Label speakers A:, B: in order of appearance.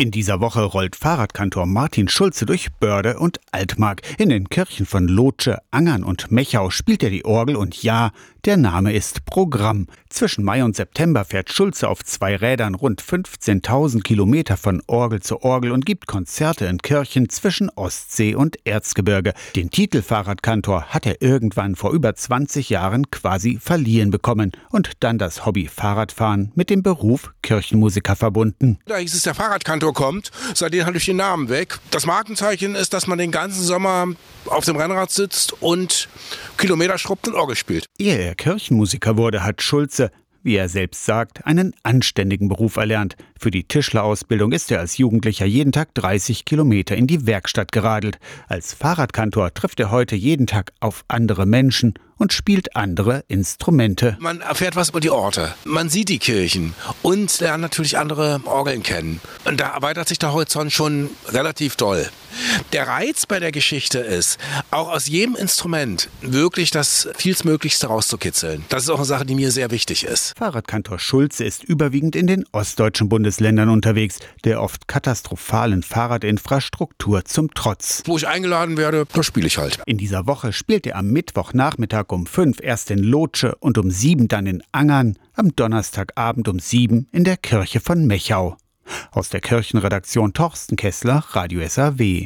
A: In dieser Woche rollt Fahrradkantor Martin Schulze durch Börde und Altmark. In den Kirchen von Lotsche, Angern und Mechau spielt er die Orgel und ja, der Name ist Programm. Zwischen Mai und September fährt Schulze auf zwei Rädern rund 15.000 Kilometer von Orgel zu Orgel und gibt Konzerte in Kirchen zwischen Ostsee und Erzgebirge. Den Titel Fahrradkantor hat er irgendwann vor über 20 Jahren quasi verliehen bekommen und dann das Hobby Fahrradfahren mit dem Beruf Kirchenmusiker verbunden.
B: Da hieß es der Fahrradkantor kommt. Seitdem hatte ich den Namen weg. Das Markenzeichen ist, dass man den ganzen Sommer auf dem Rennrad sitzt und Kilometer schrubbt und Orgel spielt.
A: Er Kirchenmusiker wurde, hat Schulze wie er selbst sagt, einen anständigen Beruf erlernt. Für die Tischlerausbildung ist er als Jugendlicher jeden Tag 30 Kilometer in die Werkstatt geradelt. Als Fahrradkantor trifft er heute jeden Tag auf andere Menschen und spielt andere Instrumente.
B: Man erfährt was über die Orte, man sieht die Kirchen und lernt natürlich andere Orgeln kennen. Und da erweitert sich der Horizont schon relativ doll. Der Reiz bei der Geschichte ist, auch aus jedem Instrument wirklich das vielstmöglichste rauszukitzeln. Das ist auch eine Sache, die mir sehr wichtig ist.
A: Fahrradkantor Schulze ist überwiegend in den ostdeutschen Bundesländern unterwegs, der oft katastrophalen Fahrradinfrastruktur zum Trotz.
B: Wo ich eingeladen werde, da spiele ich halt.
A: In dieser Woche spielt er am Mittwochnachmittag um fünf erst in Lotsche und um sieben dann in Angern, am Donnerstagabend um sieben in der Kirche von Mechau. Aus der Kirchenredaktion Torsten Kessler, Radio SAW.